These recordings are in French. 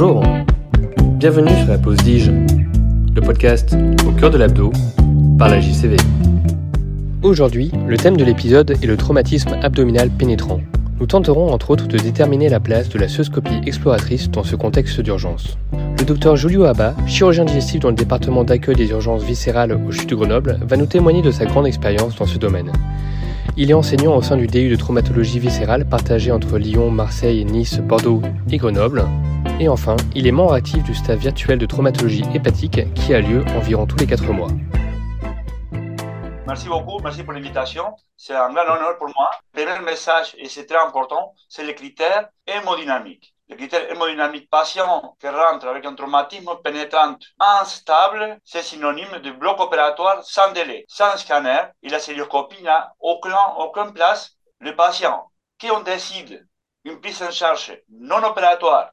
Bonjour, bienvenue sur la pause DIGE, le podcast au cœur de l'abdo par la JCV. Aujourd'hui, le thème de l'épisode est le traumatisme abdominal pénétrant. Nous tenterons entre autres de déterminer la place de la cystoscopie exploratrice dans ce contexte d'urgence. Le docteur Julio Abba, chirurgien digestif dans le département d'accueil des urgences viscérales au CHU de Grenoble, va nous témoigner de sa grande expérience dans ce domaine. Il est enseignant au sein du DU de traumatologie viscérale partagé entre Lyon, Marseille, Nice, Bordeaux et Grenoble. Et enfin, il est membre actif du staff virtuel de traumatologie hépatique qui a lieu environ tous les 4 mois. Merci beaucoup, merci pour l'invitation. C'est un grand honneur pour moi. Le premier message, et c'est très important, c'est les critères hémodynamiques. Les critères hémodynamiques patient qui rentre avec un traumatisme pénétrant instable, c'est synonyme de bloc opératoire sans délai, sans scanner, et la célioscopie n'a aucun, aucune place. Le patient qui on décide une prise en charge non opératoire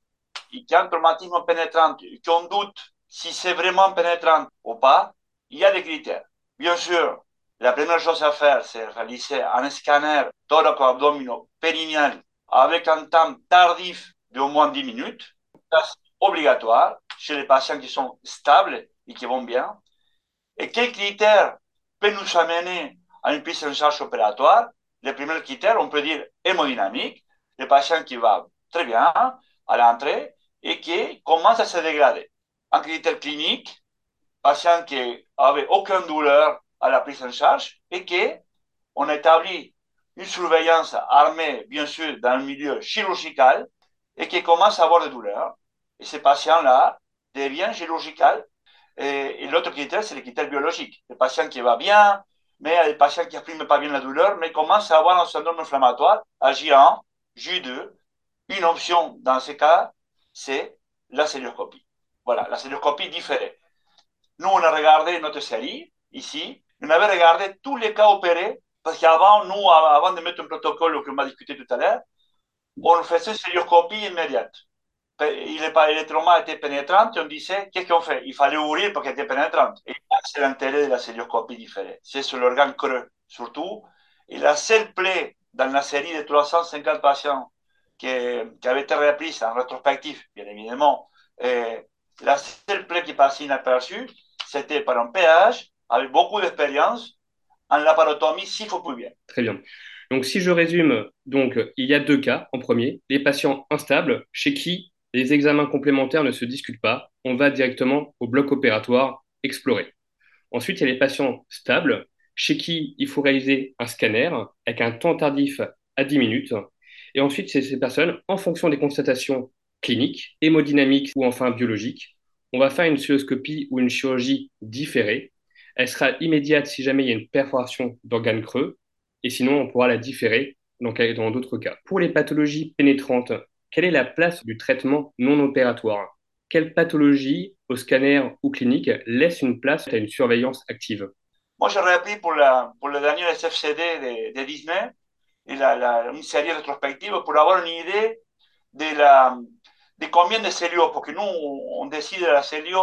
qui a un traumatisme pénétrant, qu'on doute si c'est vraiment pénétrant ou pas, il y a des critères. Bien sûr, la première chose à faire, c'est réaliser un scanner thoraco-abdominopérinéal avec un temps tardif d'au moins 10 minutes. C'est obligatoire chez les patients qui sont stables et qui vont bien. Et quels critères peuvent nous amener à une prise en charge opératoire? Les premiers critères, on peut dire hémodynamique, le patient qui va très bien à l'entrée et qui commence à se dégrader. Un critère clinique, patient qui n'avait aucune douleur à la prise en charge et qu'on établit une surveillance armée, bien sûr, dans le milieu chirurgical et qui commence à avoir des douleurs. Et ces patients-là deviennent chirurgical. Et, l'autre critère, c'est le critère biologique. Le patient qui va bien, mais les patients qui n'expriment pas bien la douleur, mais commencent à avoir un syndrome inflammatoire à J1, J2. Une option dans ces cas, c'est la célioscopie. Voilà, la célioscopie différée. Nous, on a regardé notre série ici, on avait regardé tous les cas opérés, parce qu'avant, nous, avant de mettre un protocole que m'a discuté tout à l'heure, on faisait une célioscopie immédiate. Il est traumas étaient pénétrants, on disait, qu'est-ce qu'on fait? Il fallait ouvrir parce qu'elle était pénétrante. Et c'est l'intérêt de la célioscopie différée. C'est sur l'organe creux, surtout. Et la seule plaie dans la série de 350 patients qui, qui avait été reprise en rétrospectif, bien évidemment, et la seule plaie qui passait inaperçue, c'était par un pH avec beaucoup d'expérience en laparotomie bien. Très bien. Donc, si je résume, donc, il y a deux cas. En premier, les patients instables, chez qui les examens complémentaires ne se discutent pas. On va directement au bloc opératoire explorer. Ensuite, il y a les patients stables, chez qui il faut réaliser un scanner avec un temps tardif à 10 minutes. Et ensuite, ces personnes, en fonction des constatations cliniques, hémodynamiques ou enfin biologiques, on va faire une cystoscopie ou une chirurgie différée. Elle sera immédiate si jamais il y a une perforation d'organes creux, et sinon on pourra la différer dans d'autres cas. Pour les pathologies pénétrantes, quelle est la place du traitement non opératoire? Quelle pathologie, au scanner ou clinique, laisse une place à une surveillance active? Moi, j'aurais appris pour, le dernier SFCD de, de Disney, la, la, une série rétrospective pour avoir une idée de, la, de combien de cellules, parce que nous, on décide la cellule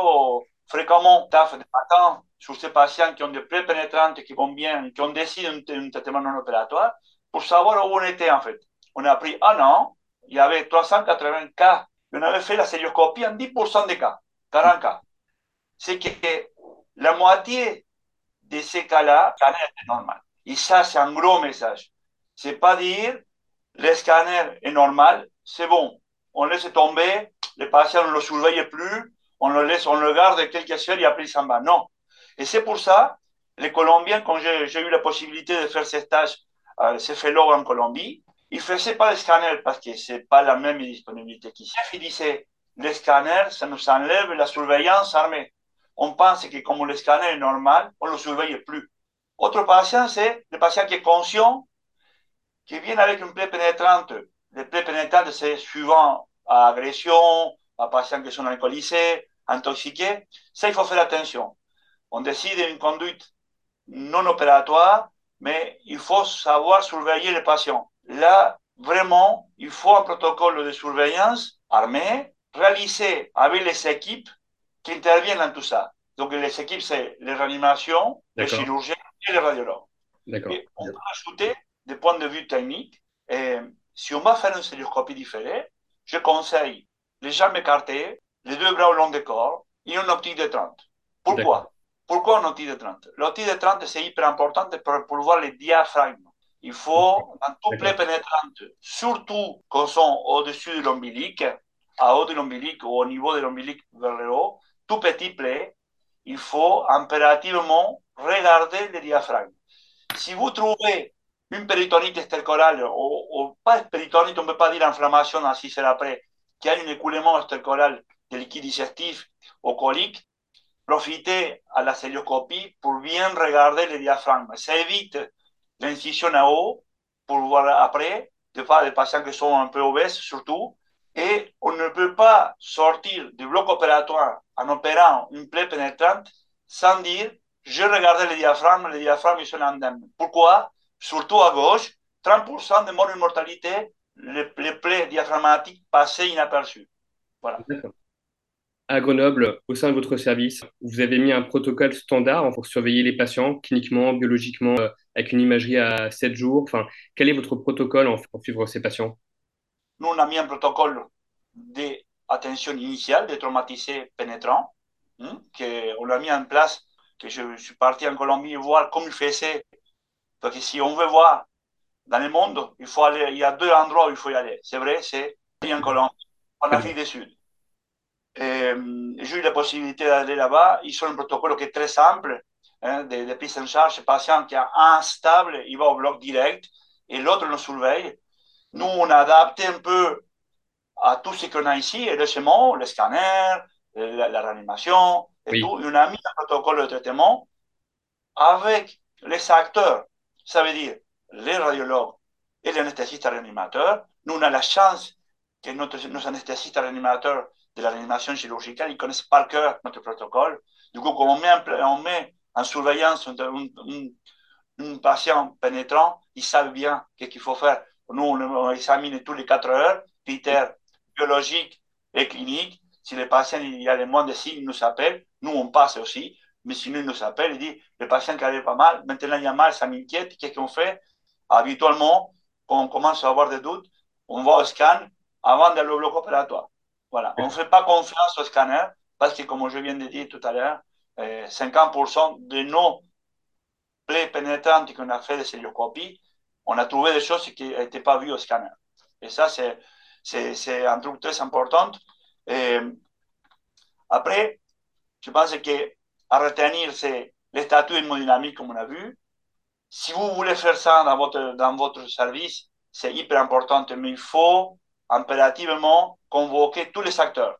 fréquemment, taf de matin, sur ces patients qui ont des plaies pénétrantes, qui vont bien, qui ont décidé un, traitement non opératoire, pour savoir où on était en fait. On a pris un an, il y avait 380 cas, on avait fait la célioscopie en 10% des cas, 40 cas. C'est que la moitié de ces cas-là, le scanner est normal. Et ça, c'est un gros message. C'est pas dire, le scanner est normal, c'est bon. On laisse tomber, les patients ne le surveillent plus, on le laisse, on le garde quelques heures et après il s'en va. Non, et c'est pour ça, les Colombiens, quand j'ai eu la possibilité de faire ces tâches, euh, ces fellows en Colombie, ils ne faisaient pas le scanner parce que ce n'est pas la même disponibilité qu'ici. Ils disaient, le scanner, ça nous enlève la surveillance armée. On pense que comme le scanner est normal, on ne le surveille plus. Autre patient, c'est le patient qui est conscient, qui vient avec une plaie pénétrante. Les plaies pénétrantes, c'est suivant à agression, à patients qui sont alcoolisés, intoxiqués. Ça, il faut faire attention on décide une conduite non opératoire, mais il faut savoir surveiller les patients. Là, vraiment, il faut un protocole de surveillance armé réalisé avec les équipes qui interviennent dans tout ça. Donc, les équipes, c'est les réanimations, les chirurgiens et les radiologues. Et on peut ajouter des points de vue techniques. Et si on va faire une célioscopie différée, je conseille les jambes écartées, les deux bras au long du corps, et une optique de 30. Pourquoi? Pourquoi une optique de 30 L'optique de 30, c'est hyper important pour, pour voir les diaphragmes. Il faut, dans tout plaies pénétrante, surtout quand sont au-dessus de l'ombilic, à haut de l'ombilic ou au niveau de l'ombilic vers le haut, tout petit plaie, il faut impérativement regarder le diaphragme. Si vous trouvez une péritonite estercorale, ou, pas péritonite, on ne peut pas dire inflammation ainsi c'est après, qu'il y a un écoulement estercoral de liquide digestif ou colique, profitez à la célioscopie pour bien regarder le diaphragme. Ça évite l'incision à haut pour voir après, des fois des patients qui sont un peu obèses surtout, et on ne peut pas sortir du bloc opératoire en opérant une plaie pénétrante sans dire je regardais le diaphragme, le diaphragme est indemne. Pourquoi Surtout à gauche, 30% de morts de mortalité, les, les plaies diaphragmatiques passaient inaperçues. Voilà. À Grenoble, au sein de votre service, vous avez mis un protocole standard pour surveiller les patients cliniquement, biologiquement, euh, avec une imagerie à 7 jours. Enfin, quel est votre protocole pour suivre ces patients? Nous, on a mis un protocole d'attention initiale des traumatisés pénétrants, hein, qu'on a mis en place, que je, suis parti en Colombie voir comment ils faisaient. Parce que si on veut voir dans le monde, il faut aller, il y a deux endroits où il faut y aller. C'est vrai, c'est en Colombie, en Afrique du Sud. j'ai eu la possibilité d'aller là-bas. Ils ont un protocole qui est très simple, hein, de, de, prise en charge. Le patient qui a un stable, il va au bloc direct et l'autre le surveille. Nous, on a adapté un peu à tout ce qu'on a ici, et le SEMO, le scanner, la, la réanimation, et tout. on a mis un protocole de traitement avec les acteurs, ça veut dire les radiologues et les anesthésistes réanimateurs. Nous, on a la chance que notre, nos anesthésistes réanimateurs de la réanimation chirurgicale, ils connaissent par cœur notre protocole. Du coup, quand on met en, on met en surveillance un, patient pénétrant, ils savent bien ce qu'il faut faire. Nous, on, on examine tous les 4 heures, critères biologiques et cliniques. Si le patient il y a les moins de signes, il nous appelle. Nous, on passe aussi. Mais sinon, il nous appelle, il dit, le patient qui avait pas mal, maintenant il y a mal, ça m'inquiète. Qu'est-ce qu'on fait? Habituellement, quand on commence à avoir des doutes, on va au scan avant d'aller au bloc opératoire. Voilà. On ne fait pas confiance au scanner parce que, comme je viens de dire tout à l'heure, 50% euh, de nos plaies pénétrantes qu'on a fait de célioscopie, on a trouvé des choses qui n'étaient pas vues au scanner. Et ça, c'est un truc très important. Après, je pense que à retenir, c'est les statuts hémodynamiques, comme on a vu. Si vous voulez faire ça dans votre, dans votre service, c'est hyper important, mais il faut impérativement convoquer tous les acteurs.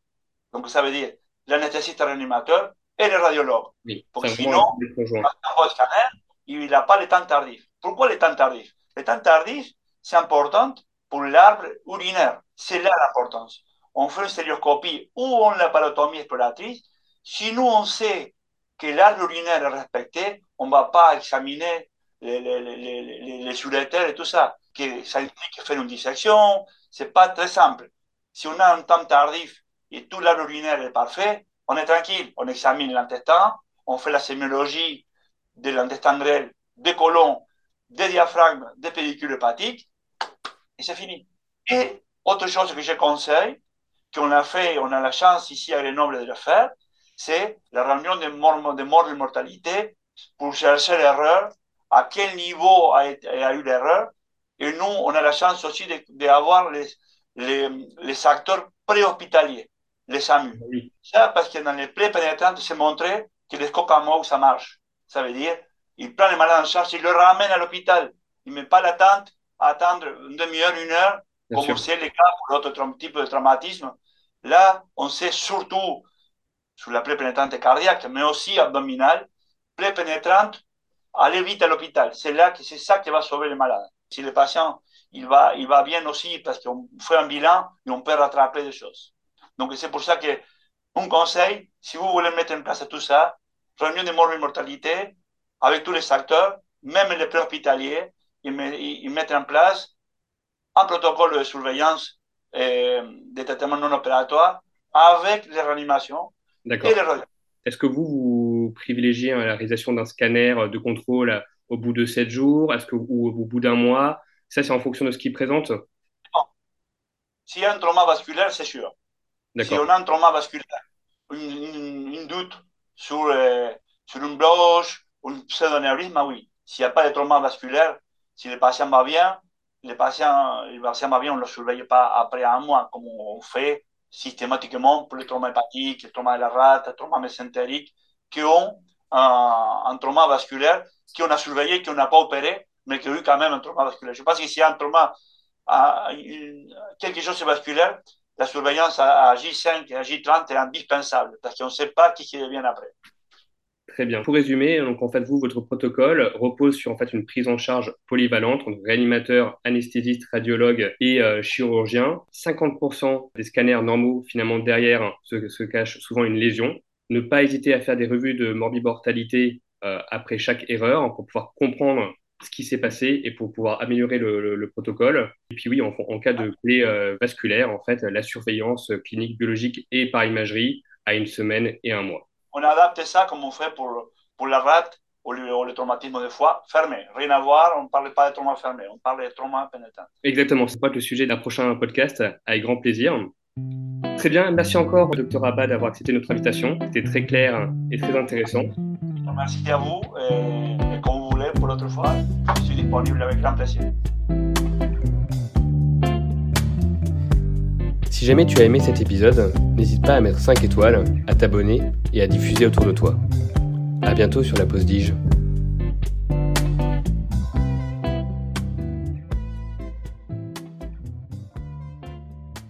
Donc, ça veut dire l'anesthésiste réanimateur et les radiologues. Oui, Parce que sinon, dans votre scanner, il n'a pas le temps tardif. Pourquoi le temps tardif Le temps tardif, c'est important pour l'arbre urinaire. C'est là l'importance. On fait une stéréoscopie ou on la parotomie exploratrice. Si nous, on sait que l'arbre urinaire est respecté, on ne va pas examiner les, les, et tout ça. Que ça implique faire une dissection. Ce n'est pas très simple. Si on a un temps tardif et tout l'arbre urinaire est parfait, on est tranquille. On examine l'intestin, on fait la sémiologie de l'intestin grêle, des colons, des diaphragmes, des pédicules hépatiques et c'est fini. Et autre chose que je conseille, qu'on a fait, on a la chance ici à Grenoble de le faire, c'est la réunion de mort, de mort de mortalité pour chercher l'erreur, à quel niveau a, a eu l'erreur. Et nous, on a la chance aussi d'avoir les, les, les, acteurs préhospitaliers, les SAMU. Ça, parce que dans les plaies pénétrantes, c'est montré que les cocamots, ça marche. Ça veut dire, il prend les malades en charge, il le ramène à l'hôpital. Il ne met pas l'attente attendre une demi-heure, une heure, comme c'est le cas pour d'autres types de traumatisme. Là, on sait surtout sur la plaie pénétrante cardiaque, mais aussi abdominale, plaie pénétrante, aller vite à l'hôpital. C'est là que c'est ça qui va sauver les malades. Si le patient il va, il va bien aussi parce qu'on fait un bilan et on peut rattraper des choses. Donc c'est pour ça que un conseil, si vous voulez mettre en place tout ça, réunion de mort et mortalité avec tous les acteurs, même les préhospitaliers, ils, mettent en place un protocole de surveillance et de traitement non opératoire avec les réanimations et les Est-ce que vous, vous privilégiez la réalisation d'un scanner de contrôle au bout de 7 jours Est-ce que, ou au bout d'un mois? Ça, c'est en fonction de ce qu'il présente? S'il y a un trauma vasculaire, c'est sûr. Si on a un trauma vasculaire, une, doute sur, euh, sur une bloche ou un pseudonévrisme, oui. S'il n'y a pas de trauma vasculaire, si le patient va bien, le patient, le patient va bien, on ne le surveille pas après un mois, comme on fait systématiquement pour les traumas hépatiques, les traumas de la rate, les traumas mésentériques, qui ont un, un, trauma vasculaire, qu'on a surveillé, qu'on n'a pas opéré, mais qui ont eu quand même un trauma vasculaire. Je pense que s'il y a un trauma, quelque chose de vasculaire, la surveillance à, J5 et à J30 est indispensable parce qu'on ne sait pas qui devient après. Très bien. Pour résumer, donc en fait, vous, votre protocole repose sur en fait une prise en charge polyvalente entre réanimateur, anesthésiste, radiologue et euh, chirurgien. 50% des scanners normaux, finalement, derrière se, se cache souvent une lésion. Ne pas hésiter à faire des revues de morbimortalité euh, après chaque erreur pour pouvoir comprendre ce qui s'est passé et pour pouvoir améliorer le, protocole. Et puis oui, en, cas de clé euh, vasculaire, en fait, la surveillance clinique biologique et par imagerie à une semaine et un mois. On adapte ça comme on fait pour, pour la rate ou le, traumatisme de foie fermé. Rien à voir, on ne parle pas de trauma fermé, on parle de trauma pénétrant. Exactement, c'est pas le sujet d'un prochain podcast, avec grand plaisir. Très bien, merci encore, docteur Abad, d'avoir accepté notre invitation. C'était très clair et très intéressant. Merci à vous. Et, comme vous voulez, pour l'autre fois, je suis disponible avec grand plaisir. Si jamais tu as aimé cet épisode, n'hésite pas à mettre 5 étoiles, à t'abonner et à diffuser autour de toi. A bientôt sur la pause Dige.